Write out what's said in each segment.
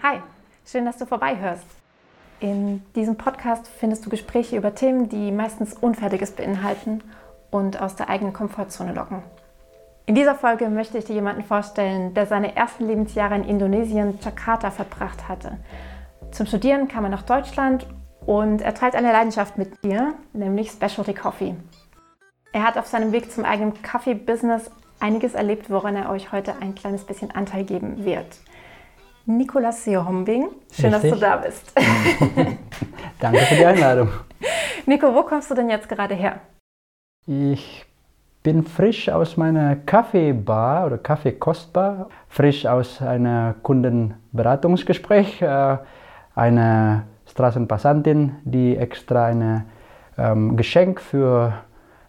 Hi, schön, dass du vorbeihörst. In diesem Podcast findest du Gespräche über Themen, die meistens Unfertiges beinhalten und aus der eigenen Komfortzone locken. In dieser Folge möchte ich dir jemanden vorstellen, der seine ersten Lebensjahre in Indonesien, Jakarta, verbracht hatte. Zum Studieren kam er nach Deutschland und er teilt eine Leidenschaft mit dir, nämlich Specialty Coffee. Er hat auf seinem Weg zum eigenen Kaffee-Business einiges erlebt, woran er euch heute ein kleines bisschen Anteil geben wird. Nikolas Seehombing. Schön, Richtig. dass du da bist. Danke für die Einladung. Nico, wo kommst du denn jetzt gerade her? Ich bin frisch aus meiner Kaffeebar oder Kaffeekostbar, frisch aus einem Kundenberatungsgespräch. Äh, eine Straßenpassantin, die extra ein ähm, Geschenk für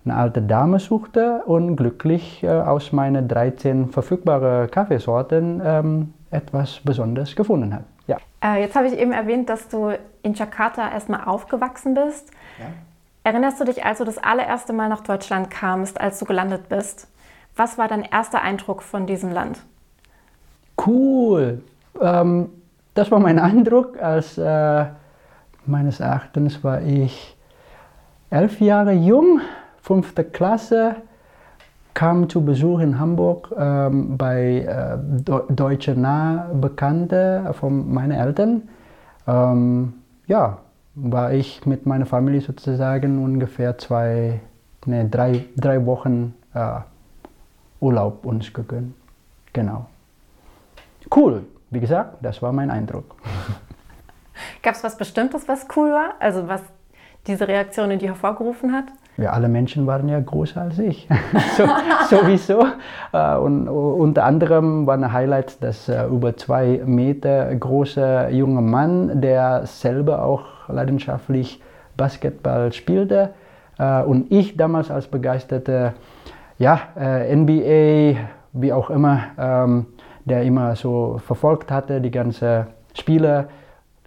eine alte Dame suchte und glücklich äh, aus meinen 13 verfügbaren Kaffeesorten ähm, etwas Besonderes gefunden hat. Ja. Äh, jetzt habe ich eben erwähnt, dass du in Jakarta erstmal aufgewachsen bist. Ja. Erinnerst du dich, als du das allererste Mal nach Deutschland kamst, als du gelandet bist? Was war dein erster Eindruck von diesem Land? Cool. Ähm, das war mein Eindruck. Als äh, meines Erachtens war ich elf Jahre jung, fünfte Klasse kam zu Besuch in Hamburg ähm, bei äh, Deutsche Nah Bekannte von meinen Eltern. Ähm, ja, war ich mit meiner Familie sozusagen ungefähr zwei, nee, drei, drei Wochen äh, Urlaub uns gegönnt. Genau. Cool, wie gesagt, das war mein Eindruck. Gab es was Bestimmtes, was cool war? Also was diese Reaktion in dir hervorgerufen hat? Ja, alle Menschen waren ja größer als ich. so, sowieso. Äh, und unter anderem war ein Highlight, dass äh, über zwei Meter große junge Mann, der selber auch leidenschaftlich Basketball spielte. Äh, und ich damals als begeisterte ja, NBA, wie auch immer, ähm, der immer so verfolgt hatte, die ganzen Spiele,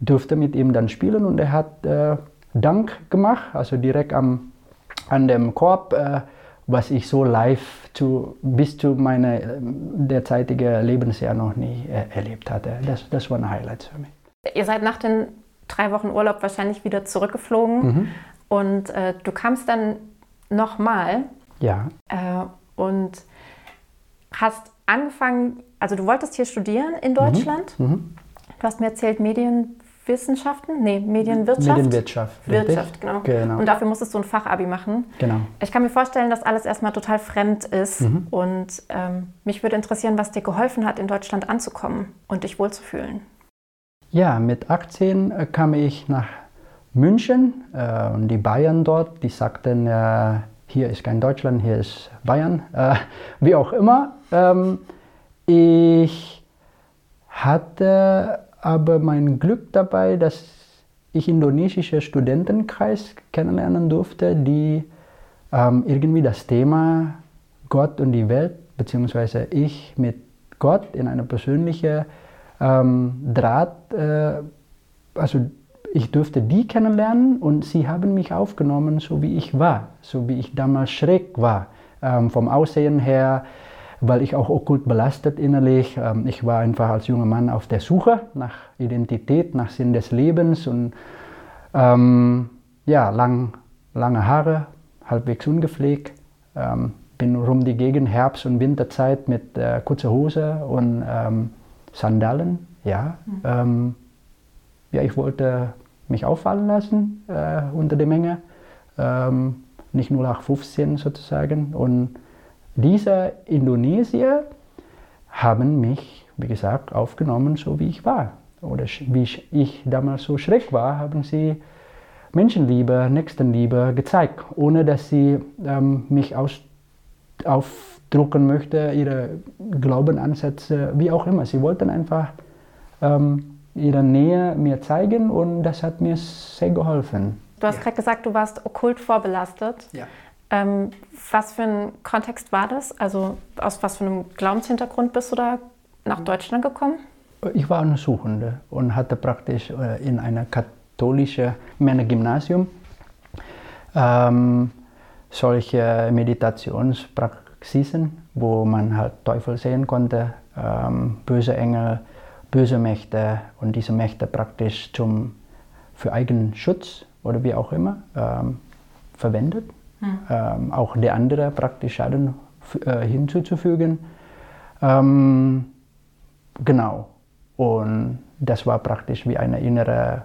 durfte mit ihm dann spielen und er hat Dank gemacht, also direkt am an dem Korb, äh, was ich so live zu, bis zu meiner derzeitigen Lebensjahr noch nie äh, erlebt hatte. Das, das war ein Highlight für mich. Ihr seid nach den drei Wochen Urlaub wahrscheinlich wieder zurückgeflogen mhm. und äh, du kamst dann nochmal. Ja. Äh, und hast angefangen, also du wolltest hier studieren in Deutschland. Mhm. Mhm. Du hast mir erzählt, Medien, Wissenschaften? Nee, Medienwirtschaft. Medienwirtschaft. Wirtschaft, genau. genau. Und dafür musstest du ein Fachabi machen. Genau. Ich kann mir vorstellen, dass alles erstmal total fremd ist. Mhm. Und ähm, mich würde interessieren, was dir geholfen hat, in Deutschland anzukommen und dich wohlzufühlen. Ja, mit 18 äh, kam ich nach München äh, und die Bayern dort, die sagten, äh, hier ist kein Deutschland, hier ist Bayern, äh, wie auch immer. Ähm, ich hatte aber mein Glück dabei, dass ich indonesische Studentenkreis kennenlernen durfte, die ähm, irgendwie das Thema Gott und die Welt, beziehungsweise ich mit Gott in einer persönlichen ähm, Draht, äh, also ich durfte die kennenlernen und sie haben mich aufgenommen, so wie ich war, so wie ich damals schräg war, ähm, vom Aussehen her, weil ich auch okkult belastet innerlich. Ähm, ich war einfach als junger Mann auf der Suche nach Identität, nach Sinn des Lebens und ähm, ja, lang, lange Haare, halbwegs ungepflegt. Ähm, bin rum die Gegend, Herbst- und Winterzeit mit äh, kurzer Hose und ähm, Sandalen. Ja, mhm. ähm, ja, ich wollte mich auffallen lassen äh, unter der Menge. Ähm, nicht nur nach 15 sozusagen. Und diese Indonesier haben mich, wie gesagt, aufgenommen, so wie ich war. Oder wie ich damals so schräg war, haben sie Menschenliebe, Nächstenliebe gezeigt, ohne dass sie ähm, mich aus, aufdrucken möchte, ihre Glaubenansätze, wie auch immer. Sie wollten einfach ähm, ihre Nähe mir zeigen und das hat mir sehr geholfen. Du hast ja. gerade gesagt, du warst okkult vorbelastet. Ja. Ähm, was für ein Kontext war das? Also aus was für einem Glaubenshintergrund bist du da nach Deutschland gekommen? Ich war eine Suchende und hatte praktisch äh, in einer katholischen Männergymnasium ähm, solche Meditationspraxisen, wo man halt Teufel sehen konnte, ähm, böse Engel, böse Mächte und diese Mächte praktisch zum, für eigenen Schutz oder wie auch immer ähm, verwendet. Hm. Ähm, auch der andere praktisch Schaden äh, hinzuzufügen. Ähm, genau. Und das war praktisch wie eine innere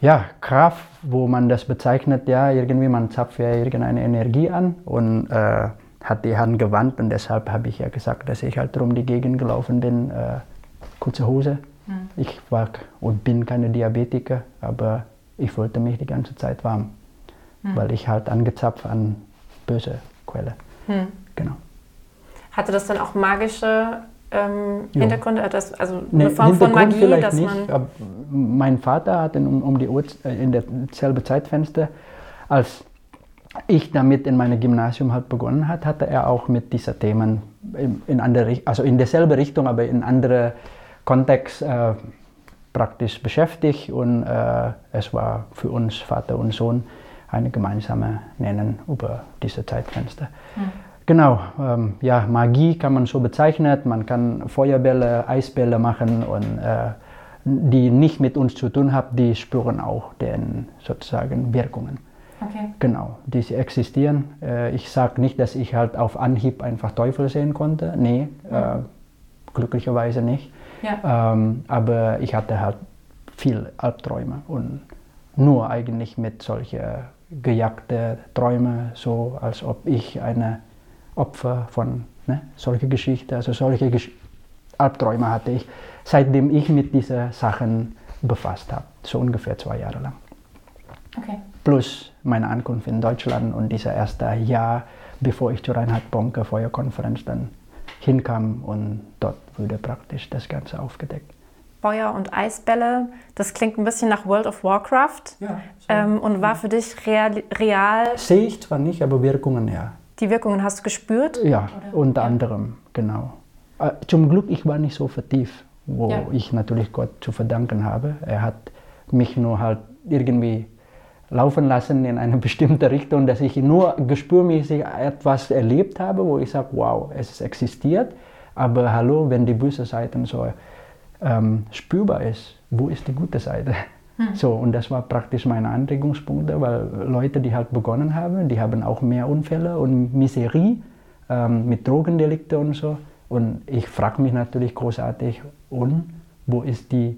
ja, Kraft, wo man das bezeichnet, ja, irgendwie man zapft ja irgendeine Energie an und äh, hat die Hand gewandt und deshalb habe ich ja gesagt, dass ich halt drum die Gegend gelaufen bin, äh, kurze Hose. Mhm. Ich war und bin keine Diabetiker, aber ich wollte mich die ganze Zeit warm, mhm. weil ich halt angezapft an böse Quelle. Mhm. Genau. Hatte das dann auch magische ähm, Hintergründe, das, also eine nee, Form von Magie, dass nicht, man. mein Vater hat um, um die Uhr, äh, in derselbe Zeitfenster, als ich damit in meinem Gymnasium halt begonnen hat, hatte er auch mit diesen Themen in, in andere, also in derselbe Richtung, aber in andere Kontext äh, praktisch beschäftigt und äh, es war für uns Vater und Sohn eine gemeinsame Nennen über diese Zeitfenster. Mhm. Genau, ähm, ja, Magie kann man so bezeichnen. Man kann Feuerbälle, Eisbälle machen und äh, die nicht mit uns zu tun haben, die spüren auch den sozusagen Wirkungen. Okay. Genau, die existieren. Äh, ich sage nicht, dass ich halt auf Anhieb einfach Teufel sehen konnte. Nee, mhm. äh, glücklicherweise nicht. Ja. Ähm, aber ich hatte halt viel Albträume und nur eigentlich mit solchen gejagten Träumen, so als ob ich eine Opfer von ne, solchen Geschichten, also solche Gesch Albträume hatte ich, seitdem ich mit diesen Sachen befasst habe, so ungefähr zwei Jahre lang. Okay. Plus meine Ankunft in Deutschland und dieser erste Jahr, bevor ich zur Reinhard Bonke Feuerkonferenz dann hinkam und dort wurde praktisch das Ganze aufgedeckt. Feuer und Eisbälle, das klingt ein bisschen nach World of Warcraft ja, so. ähm, und war für dich real, real. Sehe ich zwar nicht, aber Wirkungen ja. Die Wirkungen hast du gespürt? Ja, Oder? unter ja. anderem, genau. Äh, zum Glück, ich war nicht so vertieft, wo ja. ich natürlich Gott zu verdanken habe. Er hat mich nur halt irgendwie laufen lassen in eine bestimmte Richtung, dass ich nur gespürmäßig etwas erlebt habe, wo ich sage, wow, es existiert. Aber hallo, wenn die böse Seite so ähm, spürbar ist, wo ist die gute Seite? Hm. So, und das war praktisch meine Anregungspunkte, weil Leute, die halt begonnen haben, die haben auch mehr Unfälle und Miserie ähm, mit Drogendelikte und so. Und ich frage mich natürlich großartig, und wo ist die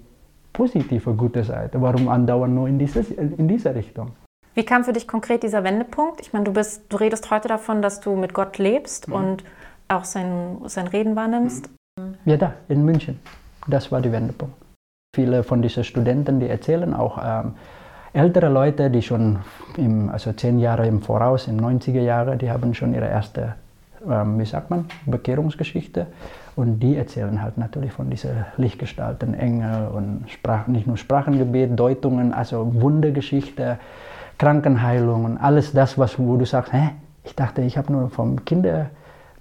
positive, gute Seite? Warum andauern nur in, dieses, in diese Richtung? Wie kam für dich konkret dieser Wendepunkt? Ich meine, du, bist, du redest heute davon, dass du mit Gott lebst mhm. und auch sein, sein Reden wahrnimmst. Ja, da, in München. Das war der Wendepunkt. Viele von diesen Studenten, die erzählen auch ähm, ältere Leute, die schon im, also zehn Jahre im Voraus, in 90er Jahren, die haben schon ihre erste, ähm, wie sagt man, Bekehrungsgeschichte. Und die erzählen halt natürlich von diesen Lichtgestalten, Engel und Sprach, nicht nur Sprachengebet, Deutungen, also Wundergeschichte, Krankenheilung und alles das, was, wo du sagst, hä, ich dachte, ich habe nur vom Kinder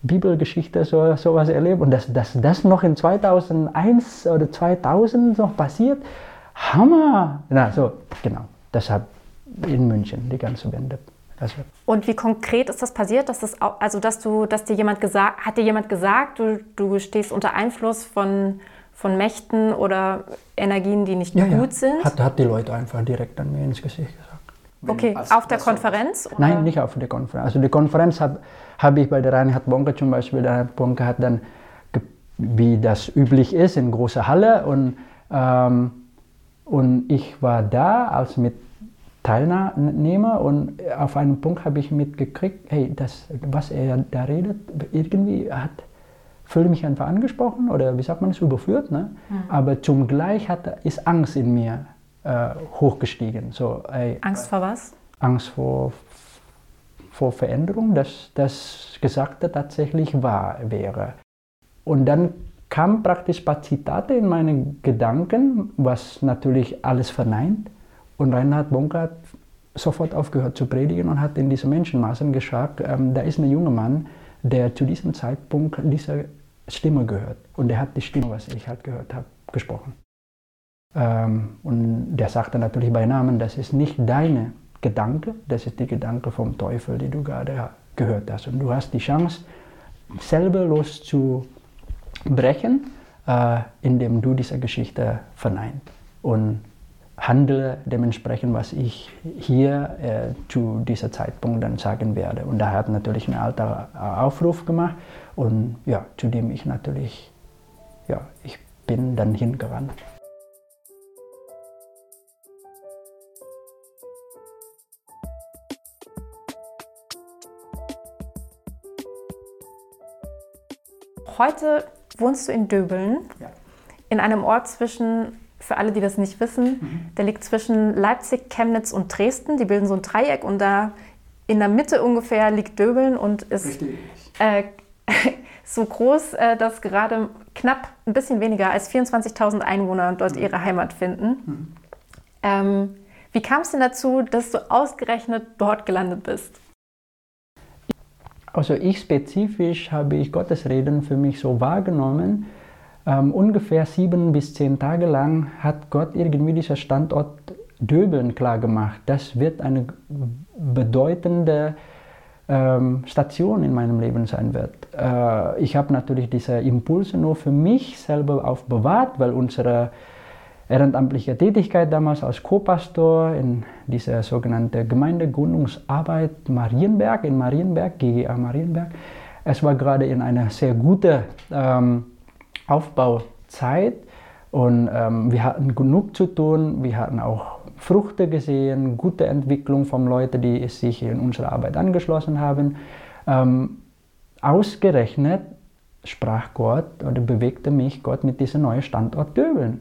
Bibelgeschichte so sowas erlebt und dass, dass das noch in 2001 oder 2000 noch passiert, Hammer! Na, so, genau, deshalb in München die ganze Wende. Also. Und wie konkret ist das passiert, dass das auch, also dass du, dass dir jemand gesagt, hat dir jemand gesagt, du, du stehst unter Einfluss von, von Mächten oder Energien, die nicht ja, gut ja. sind? Hat, hat die Leute einfach direkt an mir ins Gesicht gesagt. Okay, auf der Konferenz? Oder? Nein, nicht auf der Konferenz. Also die Konferenz habe hab ich bei der Reinhard Bonke zum Beispiel. Der Reinhard Bonke hat dann, wie das üblich ist, in großer Halle und, ähm, und ich war da als mit Teilnehmer und auf einen Punkt habe ich mitgekriegt, hey, das, was er da redet, irgendwie hat, fühle mich einfach angesprochen oder wie sagt man es, überführt. Ne? Mhm. Aber zum Gleich hat, ist Angst in mir äh, hochgestiegen. So, ey, Angst vor was? Angst vor, vor Veränderung, dass das Gesagte tatsächlich wahr wäre. Und dann kam praktisch ein paar Zitate in meine Gedanken, was natürlich alles verneint. Und Reinhard Bonke hat sofort aufgehört zu predigen und hat in diese Menschenmassen gesagt, ähm, da ist ein junger Mann, der zu diesem Zeitpunkt diese Stimme gehört. Und er hat die Stimme, was ich halt gehört habe, gesprochen. Ähm, und der sagte natürlich bei Namen, das ist nicht deine Gedanke, das ist die Gedanke vom Teufel, die du gerade gehört hast. Und du hast die Chance, selber loszubrechen, äh, indem du diese Geschichte verneint und handle dementsprechend, was ich hier äh, zu diesem Zeitpunkt dann sagen werde. Und da hat natürlich ein alter Aufruf gemacht und ja, zu dem ich natürlich, ja, ich bin dann hingerannt. Heute wohnst du in Döbeln, ja. in einem Ort zwischen, für alle, die das nicht wissen, mhm. der liegt zwischen Leipzig, Chemnitz und Dresden. Die bilden so ein Dreieck und da in der Mitte ungefähr liegt Döbeln und ist äh, so groß, äh, dass gerade knapp ein bisschen weniger als 24.000 Einwohner dort mhm. ihre Heimat finden. Mhm. Ähm, wie kam es denn dazu, dass du ausgerechnet dort gelandet bist? Also ich spezifisch habe ich Gottes Reden für mich so wahrgenommen. Ähm, ungefähr sieben bis zehn Tage lang hat Gott irgendwie dieser Standort Döbeln klar gemacht. Das wird eine bedeutende ähm, Station in meinem Leben sein wird. Äh, ich habe natürlich diese Impulse nur für mich selber aufbewahrt, weil unsere ehrenamtliche Tätigkeit damals als Co-Pastor in dieser sogenannten Gemeindegründungsarbeit Marienberg, in Marienberg, GGA Marienberg. Es war gerade in einer sehr guten ähm, Aufbauzeit und ähm, wir hatten genug zu tun. Wir hatten auch Früchte gesehen, gute Entwicklung von Leuten, die sich in unsere Arbeit angeschlossen haben. Ähm, ausgerechnet sprach Gott oder bewegte mich Gott mit diesem neuen Standort Döbeln.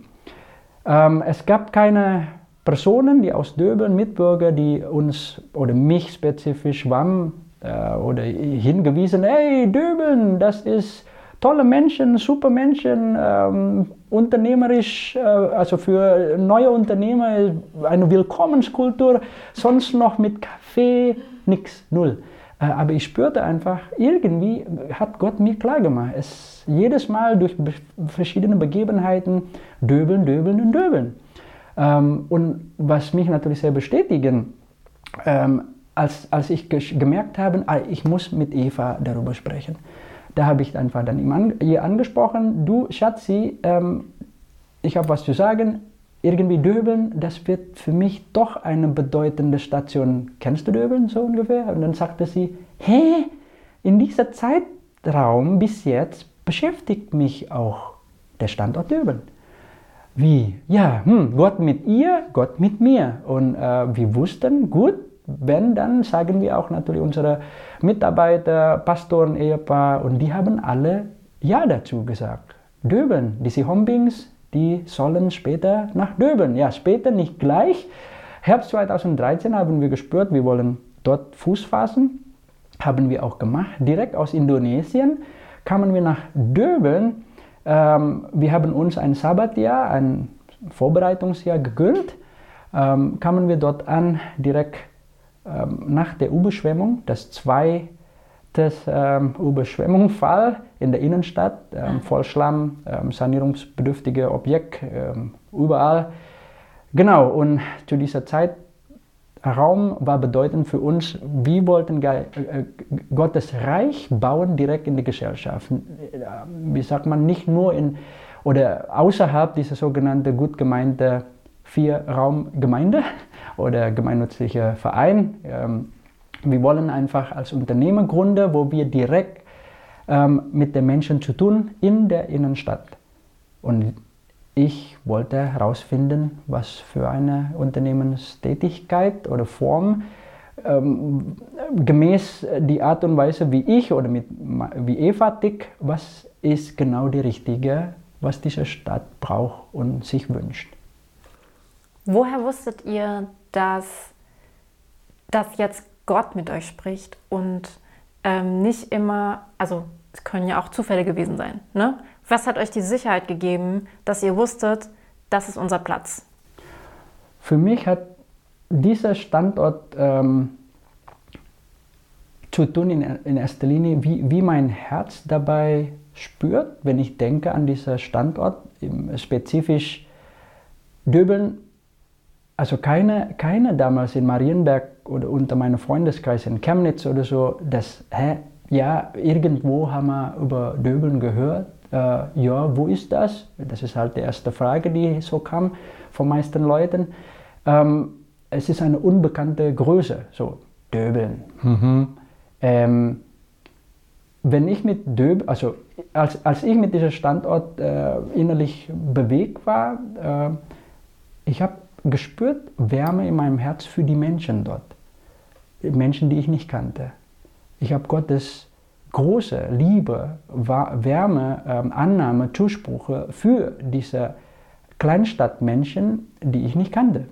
Ähm, es gab keine Personen, die aus Döbeln, Mitbürger, die uns oder mich spezifisch waren äh, oder hingewiesen, hey Döbeln, das ist tolle Menschen, super Menschen, ähm, unternehmerisch, äh, also für neue Unternehmer eine Willkommenskultur, sonst noch mit Kaffee, nichts, null. Äh, aber ich spürte einfach, irgendwie hat Gott mir klar gemacht, es jedes Mal durch verschiedene Begebenheiten döbeln, döbeln und döbeln. Ähm, und was mich natürlich sehr bestätigen, ähm, als, als ich gemerkt habe, ah, ich muss mit Eva darüber sprechen. Da habe ich einfach dann ihr angesprochen, du Schatzi, ähm, ich habe was zu sagen, irgendwie Döbeln, das wird für mich doch eine bedeutende Station. Kennst du Döbeln so ungefähr? Und dann sagte sie, hä, in dieser Zeitraum bis jetzt beschäftigt mich auch der Standort Döbeln. Wie? Ja, hm, Gott mit ihr, Gott mit mir. Und äh, wir wussten, gut, wenn, dann sagen wir auch natürlich unsere Mitarbeiter, Pastoren, Ehepaar, und die haben alle Ja dazu gesagt. Döbeln, diese Hombings, die sollen später nach Döbeln. Ja, später, nicht gleich. Herbst 2013 haben wir gespürt, wir wollen dort Fuß fassen. Haben wir auch gemacht. Direkt aus Indonesien kamen wir nach Döbeln. Ähm, wir haben uns ein Sabbatjahr, ein Vorbereitungsjahr gegönnt. Ähm, kamen wir dort an, direkt ähm, nach der Überschwemmung, das zwei das ähm, Überschwemmungsfall in der Innenstadt, ähm, voll Schlamm, ähm, sanierungsbedürftige Objekt, ähm, überall. Genau, und zu dieser Zeit Raum war bedeutend für uns, wir wollten äh, Gottes Reich bauen direkt in die Gesellschaft. Äh, wie sagt man, nicht nur in oder außerhalb dieser sogenannten gut gemeinte Vier-Raum-Gemeinde oder gemeinnützliche Verein. Wir wollen einfach als Unternehmer gründen, wo wir direkt ähm, mit den Menschen zu tun in der Innenstadt. Und ich wollte herausfinden, was für eine Unternehmenstätigkeit oder Form ähm, gemäß die Art und Weise, wie ich oder mit, wie Eva tick, was ist genau die richtige, was diese Stadt braucht und sich wünscht. Woher wusstet ihr, dass das jetzt Gott mit euch spricht und ähm, nicht immer, also es können ja auch Zufälle gewesen sein. Ne? Was hat euch die Sicherheit gegeben, dass ihr wusstet, das ist unser Platz? Für mich hat dieser Standort ähm, zu tun in, in erster Linie, wie, wie mein Herz dabei spürt, wenn ich denke an diesen Standort, spezifisch Döbeln also keine, keine damals in Marienberg oder unter meinem Freundeskreis in Chemnitz oder so, dass, hä, ja, irgendwo haben wir über Döbeln gehört, Äh, ja, wo ist das? Das ist halt die erste Frage, die so kam von meisten Leuten. Ähm, es ist eine unbekannte Größe, so Döbeln. Mhm. Ähm, wenn ich mit Döbeln, also als, als ich mit diesem Standort äh, innerlich bewegt war, äh, ich habe gespürt Wärme in meinem Herz für die Menschen dort. Menschen, die ich nicht kannte. Ich habe Gottes große Liebe, Wärme, ähm, Annahme, Zuspruch für diese Kleinstadtmenschen, die ich nicht kannte.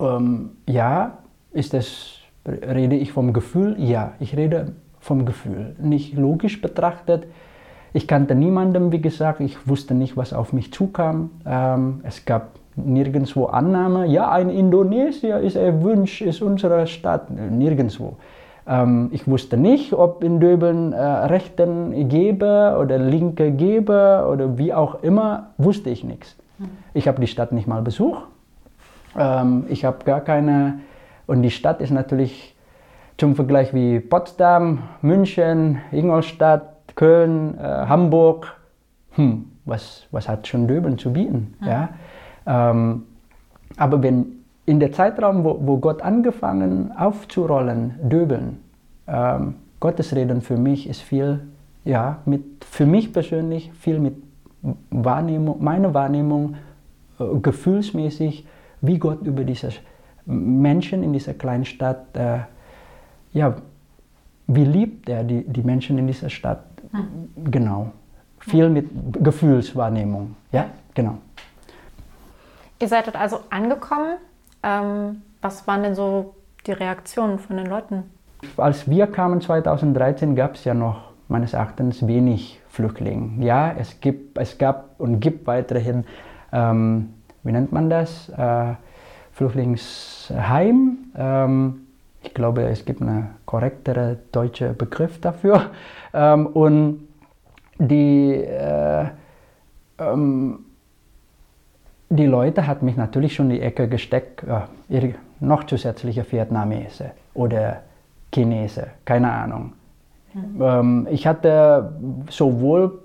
Ähm, ja, ist das, rede ich vom Gefühl? Ja, ich rede vom Gefühl. Nicht logisch betrachtet. Ich kannte niemanden, wie gesagt, ich wusste nicht, was auf mich zukam. Ähm, es gab nirgendwo Annahme, ja, ein Indonesier ist ein Wunsch, ist unsere Stadt, nirgendwo. Ähm, ich wusste nicht, ob in Döbeln äh, Rechten gebe oder Linke gebe oder wie auch immer, wusste ich nichts. Mhm. Ich habe die Stadt nicht mal besucht. Ähm, ich habe gar keine, und die Stadt ist natürlich zum Vergleich wie Potsdam, München, Ingolstadt, Köln, äh, Hamburg, hm, was, was hat schon Döbeln zu bieten? Mhm. Ja? Ähm, aber wenn in der Zeitraum, wo, wo Gott angefangen aufzurollen, döbeln, ähm, Gottes Reden für mich ist viel, ja, mit, für mich persönlich viel mit Wahrnehmung, meiner Wahrnehmung, äh, gefühlsmäßig, wie Gott über diese Menschen in dieser kleinen Stadt, äh, ja, wie liebt er die, die Menschen in dieser Stadt? Mhm. Genau. Viel mit Gefühlswahrnehmung. Ja, genau. Ihr seid dort also angekommen. Ähm, was waren denn so die Reaktionen von den Leuten? Als wir kamen 2013, gab es ja noch meines Erachtens wenig Flüchtlinge. Ja, es, gibt, es gab und gibt weiterhin, ähm, wie nennt man das, äh, Flüchtlingsheim. Ähm, ich glaube, es gibt einen korrektere deutsche Begriff dafür. Ähm, und die äh, ähm, die Leute hat mich natürlich schon in die Ecke gesteckt, ja, noch zusätzliche Vietnamese oder Chinese, keine Ahnung. Mhm. Ähm, ich hatte sowohl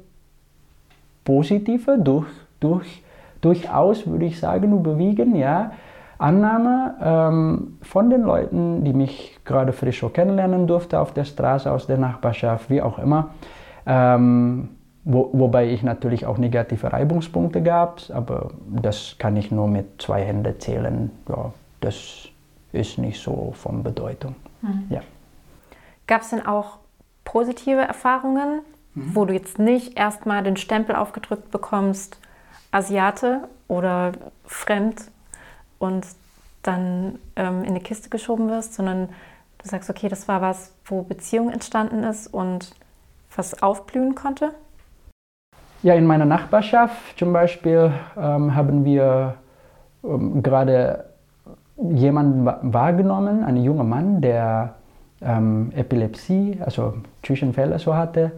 positive, durch, durch, durchaus würde ich sagen, überwiegen, ja, Annahme ähm, von den Leuten, die mich gerade frisch so kennenlernen durfte auf der Straße, aus der Nachbarschaft, wie auch immer. Ähm, wo, wobei ich natürlich auch negative Reibungspunkte gab, aber das kann ich nur mit zwei Händen zählen. Ja, das ist nicht so von Bedeutung. Mhm. Ja. Gab es denn auch positive Erfahrungen, mhm. wo du jetzt nicht erstmal den Stempel aufgedrückt bekommst, Asiate oder fremd und dann ähm, in eine Kiste geschoben wirst, sondern du sagst, okay, das war was, wo Beziehung entstanden ist und was aufblühen konnte? Ja, in meiner Nachbarschaft zum Beispiel ähm, haben wir ähm, gerade jemanden wahrgenommen, einen jungen Mann, der ähm, Epilepsie, also Zwischenfälle so hatte.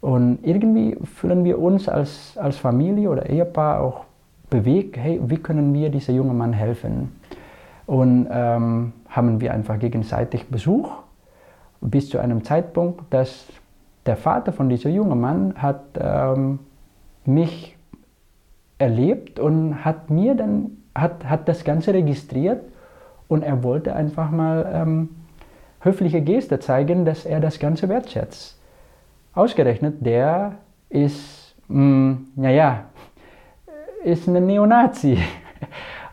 Und irgendwie fühlen wir uns als, als Familie oder Ehepaar auch bewegt, hey, wie können wir diesem jungen Mann helfen? Und ähm, haben wir einfach gegenseitig Besuch bis zu einem Zeitpunkt, dass der Vater von diesem jungen Mann hat ähm, mich erlebt und hat mir dann, hat, hat das Ganze registriert und er wollte einfach mal ähm, höfliche Geste zeigen, dass er das Ganze wertschätzt. Ausgerechnet, der ist, mh, naja, ist ein Neonazi.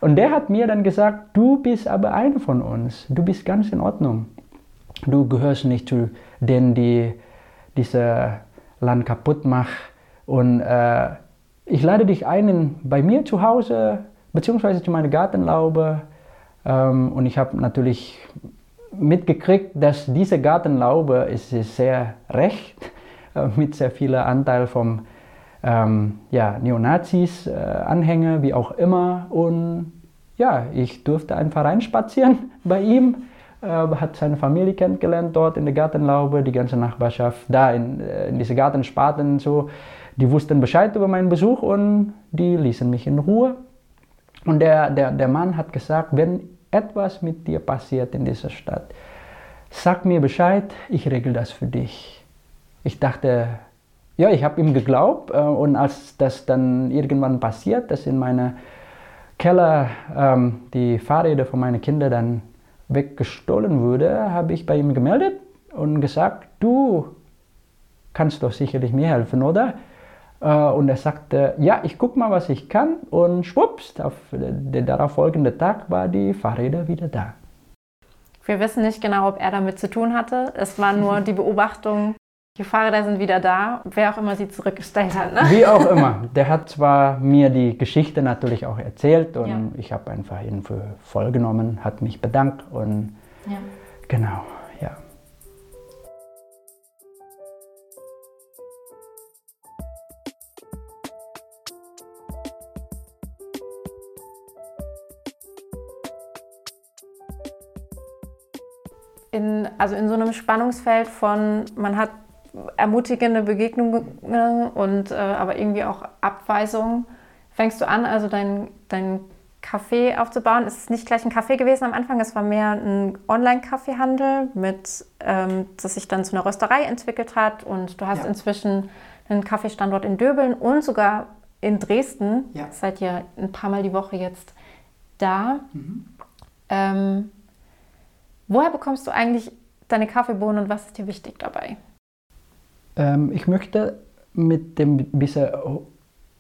Und der hat mir dann gesagt, du bist aber einer von uns, du bist ganz in Ordnung. Du gehörst nicht zu denen, die dieses Land kaputt machen und äh, ich lade dich ein in, bei mir zu Hause, beziehungsweise zu meiner Gartenlaube. Ähm, und ich habe natürlich mitgekriegt, dass diese Gartenlaube ist, sehr recht, äh, mit sehr viel Anteil vom ähm, ja, Neonazis, äh, Anhänger, wie auch immer. Und ja, ich durfte einfach reinspazieren bei ihm, äh, hat seine Familie kennengelernt dort in der Gartenlaube, die ganze Nachbarschaft, da in, äh, in diese Gartenspaten so. Die wussten Bescheid über meinen Besuch und die ließen mich in Ruhe. Und der, der, der Mann hat gesagt, wenn etwas mit dir passiert in dieser Stadt, sag mir Bescheid, ich regel das für dich. Ich dachte, ja, ich habe ihm geglaubt äh, und als das dann irgendwann passiert, dass in meinem Keller ähm, die Fahrräder von meinen Kindern dann weggestohlen wurde, habe ich bei ihm gemeldet und gesagt, du kannst doch sicherlich mir helfen, oder? Äh, und er sagte, ja, ich gucke mal, was ich kann. Und schwupps, auf den darauffolgenden Tag war die Fahrräder wieder da. Wir wissen nicht genau, ob er damit zu tun hatte. Es war nur die Beobachtung, die Fahrräder sind wieder da, wer auch immer sie zurückgestellt hat. Ne? Wie auch immer. Der hat zwar mir die Geschichte natürlich auch erzählt und ja. ich habe einfach ihn für voll genommen, hat mich bedankt und ja. genau, In, also in so einem Spannungsfeld von, man hat ermutigende Begegnungen und äh, aber irgendwie auch Abweisungen. Fängst du an, also dein, dein Café aufzubauen? Es ist nicht gleich ein Café gewesen am Anfang, es war mehr ein Online-Kaffeehandel, mit, ähm, das sich dann zu einer Rösterei entwickelt hat und du hast ja. inzwischen einen Kaffeestandort in Döbeln und sogar in Dresden. Ja. Seid ihr ein paar Mal die Woche jetzt da. Mhm. Ähm, woher bekommst du eigentlich deine Kaffeebohnen und was ist dir wichtig dabei? Ähm, ich möchte mit dem bisschen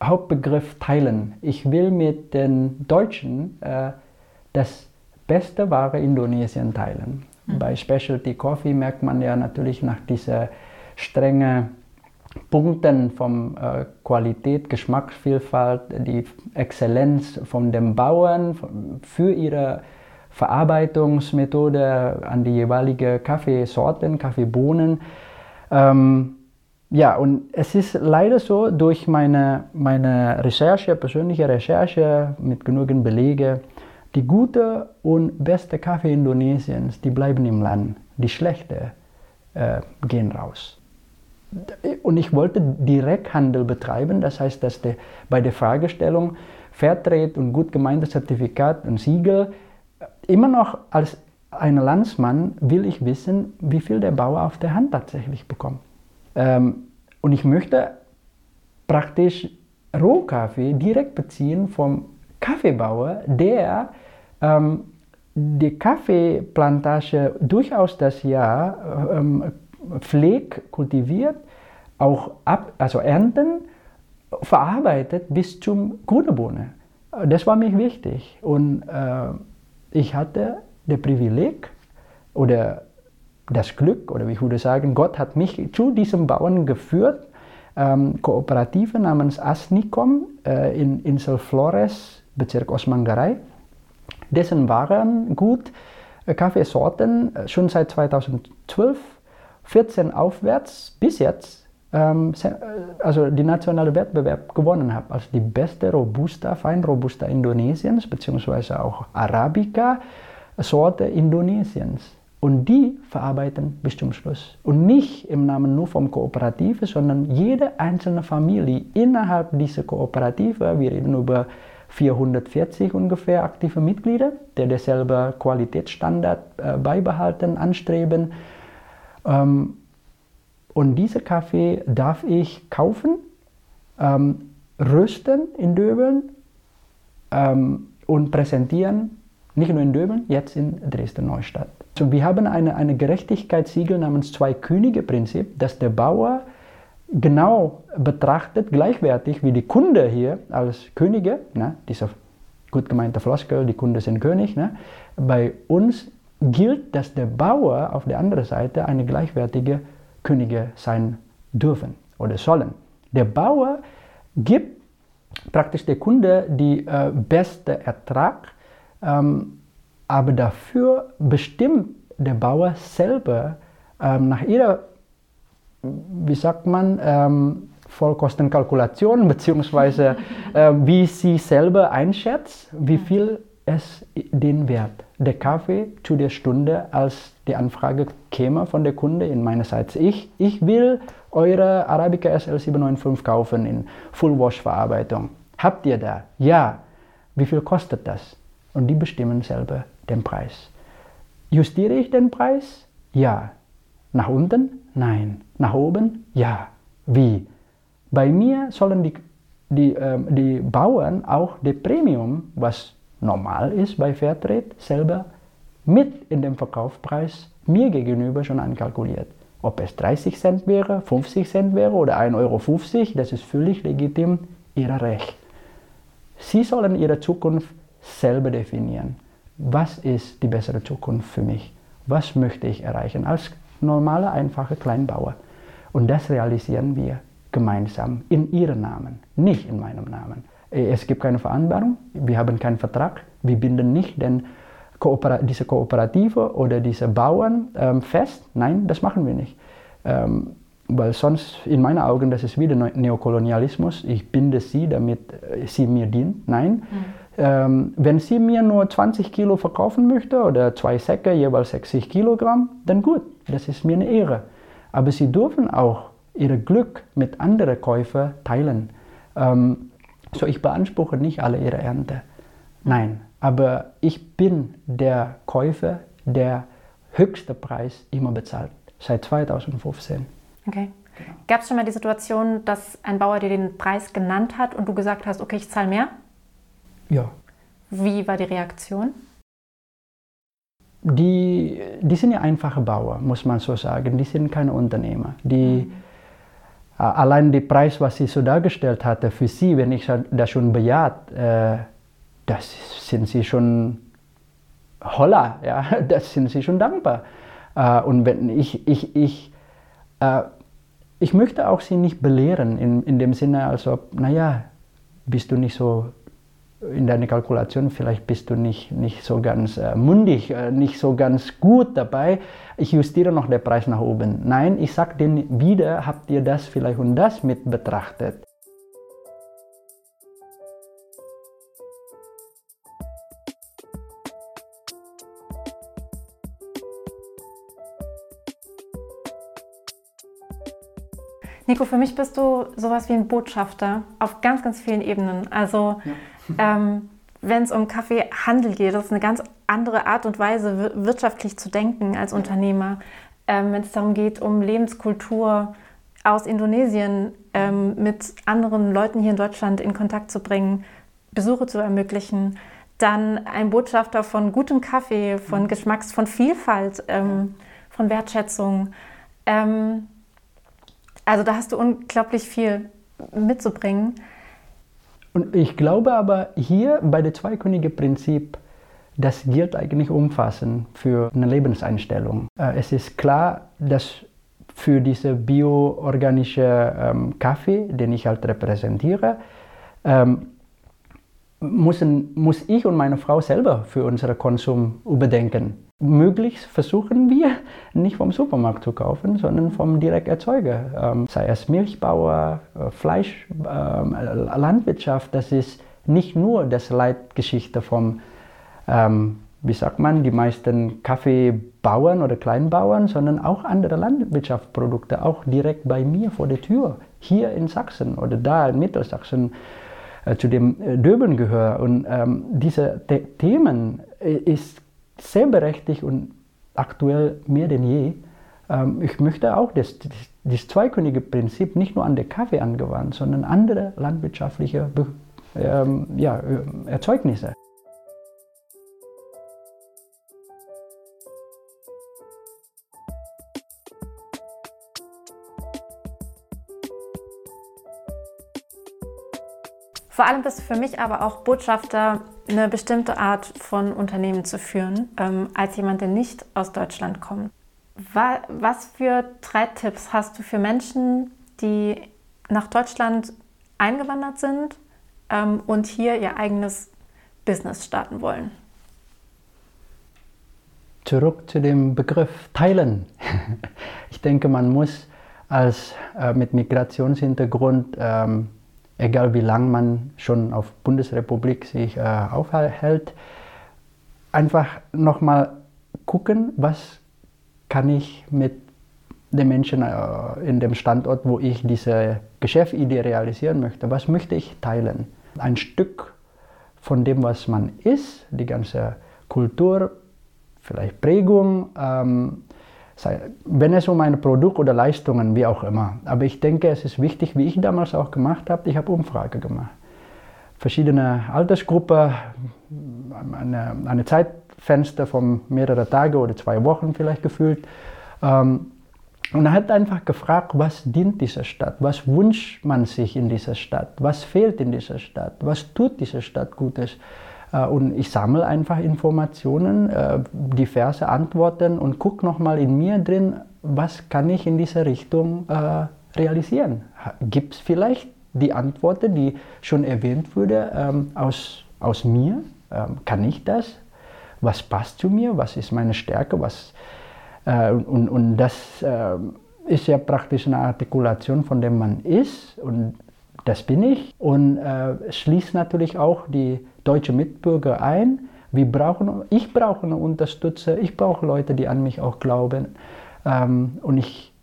Hauptbegriff teilen. Ich will mit den Deutschen äh, das beste Ware Indonesien teilen. Mhm. Bei Specialty Coffee merkt man ja natürlich nach dieser strengen Punkten von äh, Qualität, Geschmacksvielfalt, die Exzellenz von den Bauern für ihre Verarbeitungsmethode an die jeweilige Kaffeesorten, Kaffeebohnen. Ähm, ja, und es ist leider so, durch meine, meine Recherche, persönliche Recherche mit genügend Belege, die gute und beste Kaffee Indonesiens, die bleiben im Land. Die schlechte äh, gehen raus. Und ich wollte Direkthandel betreiben, das heißt, dass die, bei der Fragestellung Fairtrade und gut gemeintes Zertifikat und Siegel, immer noch als ein Landsmann will ich wissen, wie viel der Bauer auf der Hand tatsächlich bekommt. Ähm, und ich möchte praktisch Rohkaffee direkt beziehen vom Kaffeebauer, der ähm, die Kaffeeplantage durchaus das Jahr ähm, pflegt, kultiviert, auch ab, also ernten, verarbeitet bis zum grüne Bohne. Das war mir wichtig. Und äh, ich hatte das Privileg oder das Glück, oder ich würde sagen, Gott hat mich zu diesem Bauern geführt, ähm, Kooperative namens Asnicom äh, in Insel Flores, Bezirk Osmangarei. Dessen waren gut äh, Kaffeesorten äh, schon seit 2012, 14 aufwärts bis jetzt, ähm, äh, also die nationale Wettbewerb gewonnen habe als die beste Robusta, Fein Robusta Indonesiens, beziehungsweise auch Arabica Sorte Indonesiens. Und die verarbeiten bis zum Schluss. Und nicht im Namen nur vom Kooperative, sondern jede einzelne Familie innerhalb dieser Kooperative, wir reden über 440 ungefähr aktive Mitglieder, die derselbe Qualitätsstandard äh, beibehalten, anstreben. Ähm, und diese Kaffee darf ich kaufen, ähm, rösten in Döbeln ähm, und präsentieren, nicht nur in Döbeln, jetzt in Dresden-Neustadt. So, wir haben eine, eine Gerechtigkeitssiegel namens Zwei-Könige-Prinzip, dass der Bauer genau betrachtet, gleichwertig wie die Kunde hier als Könige, ne, dieser gut gemeinte Floskel, die Kunde sind König. Ne, bei uns gilt, dass der Bauer auf der anderen Seite eine gleichwertige Könige sein dürfen oder sollen. Der Bauer gibt praktisch der Kunde die äh, beste Ertrag, ähm, aber dafür bestimmt der Bauer selber ähm, nach ihrer, wie sagt man, ähm, Vollkostenkalkulation, beziehungsweise äh, wie sie selber einschätzt, wie viel es den Wert der Kaffee zu der Stunde, als die Anfrage käme von der Kunde in meinerseits. Ich, ich will eure Arabica SL 795 kaufen in Full Wash Verarbeitung. Habt ihr da? Ja. Wie viel kostet das? Und die bestimmen selber den Preis. Justiere ich den Preis? Ja. Nach unten? Nein. Nach oben? Ja. Wie? Bei mir sollen die, die, äh, die Bauern auch die Premium, was normal ist bei Fairtrade, selber mit in dem Verkaufspreis mir gegenüber schon ankalkuliert. Ob es 30 Cent wäre, 50 Cent wäre oder 1,50 Euro, das ist völlig legitim, ihr Recht. Sie sollen ihre Zukunft selber definieren. Was ist die bessere Zukunft für mich? Was möchte ich erreichen als normaler, einfacher Kleinbauer? Und das realisieren wir gemeinsam in ihrem Namen, nicht in meinem Namen. Es gibt keine Vereinbarung, wir haben keinen Vertrag, wir binden nicht den Kooper diese Kooperative oder diese Bauern ähm, fest. Nein, das machen wir nicht. Ähm, weil sonst, in meinen Augen, das ist wieder Neokolonialismus. Ich binde sie, damit äh, sie mir dienen. Nein. Mhm. Ähm, wenn sie mir nur 20 Kilo verkaufen möchte oder zwei Säcke, jeweils 60 Kilogramm, dann gut, das ist mir eine Ehre. Aber sie dürfen auch ihr Glück mit anderen Käufern teilen. Ähm, so, ich beanspruche nicht alle ihre Ernte. Nein, aber ich bin der Käufer, der höchste Preis immer bezahlt, seit 2015. Okay. Genau. Gab es schon mal die Situation, dass ein Bauer dir den Preis genannt hat und du gesagt hast, okay, ich zahle mehr? Ja. Wie war die Reaktion? Die, die sind ja einfache Bauer, muss man so sagen. Die sind keine Unternehmer. Die, mhm. Äh, allein der Preis, was sie so dargestellt hatte, für sie, wenn ich das schon bejaht, äh, das sind sie schon holla, ja, das sind sie schon dankbar. Äh, und wenn ich, ich, ich, äh, ich möchte auch sie nicht belehren, in, in dem Sinne, als ob, naja, bist du nicht so in deiner Kalkulation, vielleicht bist du nicht, nicht so ganz äh, mundig, äh, nicht so ganz gut dabei. Ich justiere noch den Preis nach oben. Nein, ich sage denen wieder, habt ihr das vielleicht und das mit betrachtet. Nico, für mich bist du sowas wie ein Botschafter auf ganz, ganz vielen Ebenen. Also ja. ähm, wenn es um Kaffeehandel geht, das ist eine ganz andere Art und Weise, wirtschaftlich zu denken als Unternehmer. Ähm, wenn es darum geht, um Lebenskultur aus Indonesien ähm, mit anderen Leuten hier in Deutschland in Kontakt zu bringen, Besuche zu ermöglichen, dann ein Botschafter von gutem Kaffee, von mhm. Geschmacks, von Vielfalt, ähm, von Wertschätzung. Ähm, also da hast du unglaublich viel mitzubringen. Und ich glaube aber hier bei dem Zweikönige-Prinzip, das gilt eigentlich umfassend für eine Lebenseinstellung. Äh, es ist klar, dass für diese bioorganische ähm, Kaffee, den ich halt repräsentiere, ähm, müssen, muss ich und meine Frau selber für unseren Konsum überdenken. Möglichst versuchen wir nicht vom Supermarkt zu kaufen, sondern vom Direkterzeuger. Ähm, sei es Milchbauer, äh, Fleisch, äh, Landwirtschaft, das ist nicht nur das Leitgeschichte vom, ähm, wie sagt man, die meisten Kaffeebauern oder Kleinbauern, sondern auch andere Landwirtschaftsprodukte, auch direkt bei mir vor der Tür, hier in Sachsen oder da in Mittelsachsen äh, zu dem äh, Döben gehöre. Und ähm, diese The Themen äh, ist sehr berechtigt und aktuell mehr denn je. Ähm, ich möchte auch das, das, das Zweikönige-Prinzip nicht nur an den Kaffee angewandt, sondern andere landwirtschaftliche ähm, ja, Erzeugnisse. Vor allem bist du für mich aber auch Botschafter, eine bestimmte Art von Unternehmen zu führen, ähm, als jemand, der nicht aus Deutschland kommt. Was für drei Tipps hast du für Menschen, die nach Deutschland eingewandert sind ähm, und hier ihr eigenes Business starten wollen? Zurück zu dem Begriff Teilen. Ich denke, man muss als äh, mit Migrationshintergrund ähm, egal wie lange man schon auf Bundesrepublik sich äh, aufhält, einfach nochmal gucken, was kann ich mit den Menschen äh, in dem Standort, wo ich diese Geschäftsidee realisieren möchte, was möchte ich teilen? Ein Stück von dem, was man ist, die ganze Kultur, vielleicht Prägung, ähm, wenn es um ein Produkt oder Leistungen, wie auch immer. Aber ich denke, es ist wichtig, wie ich damals auch gemacht habe, ich habe Umfrage gemacht. Verschiedene Altersgruppen, eine, eine Zeitfenster von mehreren Tagen oder zwei Wochen vielleicht gefühlt. Ähm, und er hat einfach gefragt, was dient dieser Stadt? Was wünscht man sich in dieser Stadt? Was fehlt in dieser Stadt? Was tut diese Stadt Gutes? Äh, und ich sammle einfach Informationen, äh, diverse Antworten und gucke nochmal in mir drin, was kann ich in dieser Richtung äh, realisieren? Gibt es vielleicht die Antworten, die schon erwähnt wurde, ähm, aus, aus mir? Ähm, kann ich das? Was passt zu mir? Was ist meine Stärke? Was, und, und das ist ja praktisch eine Artikulation von dem man ist und das bin ich und schließt natürlich auch die deutsche Mitbürger ein. Wir brauchen, ich brauche eine Unterstützer, ich brauche Leute, die an mich auch glauben. Ähm, und ich,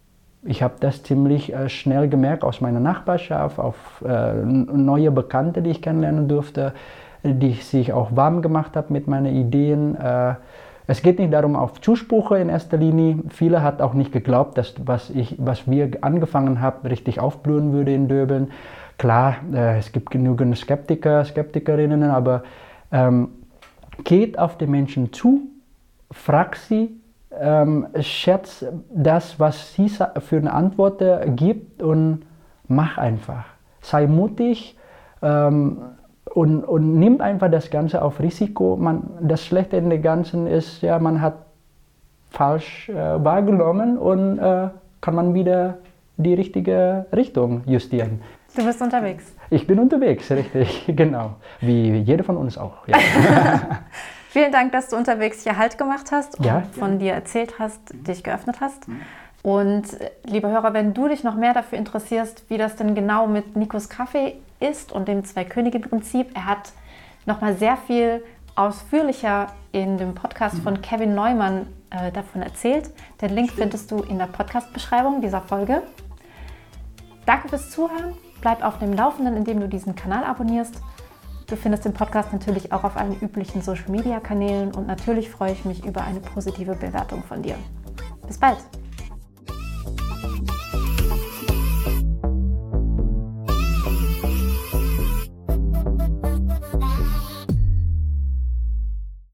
ich habe das ziemlich äh, schnell gemerkt aus meiner Nachbarschaft, auf äh, neue Bekannte, die ich kennenlernen durfte, die sich auch warm gemacht haben mit meinen Ideen. Äh, es geht nicht darum auf Zuspruch in erster Linie. Viele hat auch nicht geglaubt, dass was, ich, was wir angefangen haben, richtig aufblühen würde in Döbeln. Klar, äh, es gibt genügend Skeptiker, Skeptikerinnen, aber ähm, geht auf die Menschen zu, fragt sie, ähm, schätzt das, was sie für eine Antwort gibt und mach einfach. Sei mutig ähm, und, und nimm einfach das Ganze auf Risiko. Man, das Schlechte in dem Ganzen ist, ja, man hat falsch äh, wahrgenommen und äh, kann man wieder die richtige Richtung justieren. Du bist unterwegs. Ich bin unterwegs, richtig, genau. Wie jeder von uns auch. Ja. Vielen Dank, dass du unterwegs hier Halt gemacht hast und ja. von dir erzählt hast, dich geöffnet hast. Und äh, liebe Hörer, wenn du dich noch mehr dafür interessierst, wie das denn genau mit Nikos Kaffee ist und dem Zwei-Könige-Prinzip, er hat nochmal sehr viel ausführlicher in dem Podcast von Kevin Neumann äh, davon erzählt. Den Link findest du in der Podcast-Beschreibung dieser Folge. Danke fürs Zuhören Bleib auf dem Laufenden, indem du diesen Kanal abonnierst. Du findest den Podcast natürlich auch auf allen üblichen Social-Media-Kanälen und natürlich freue ich mich über eine positive Bewertung von dir. Bis bald!